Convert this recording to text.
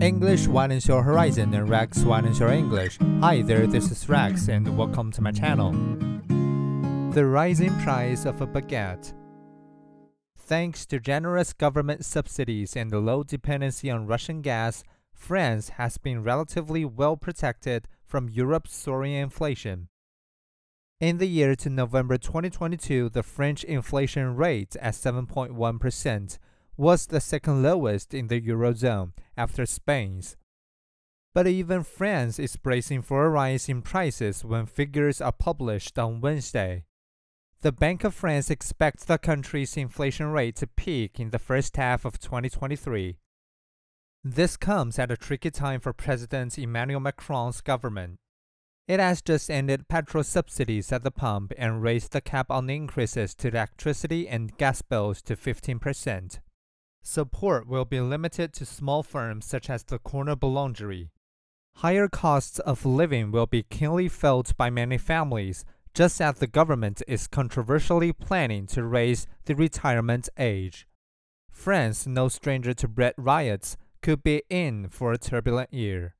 English widens your horizon and Rex widens your English. Hi there, this is Rex and welcome to my channel. The rising price of a baguette. Thanks to generous government subsidies and the low dependency on Russian gas, France has been relatively well protected from Europe's soaring inflation. In the year to November 2022, the French inflation rate at 7.1% was the second lowest in the Eurozone after Spain's. But even France is bracing for a rise in prices when figures are published on Wednesday. The Bank of France expects the country's inflation rate to peak in the first half of 2023. This comes at a tricky time for President Emmanuel Macron's government. It has just ended petrol subsidies at the pump and raised the cap on increases to electricity and gas bills to 15%. Support will be limited to small firms such as the corner boulangerie. Higher costs of living will be keenly felt by many families, just as the government is controversially planning to raise the retirement age. France, no stranger to bread riots, could be in for a turbulent year.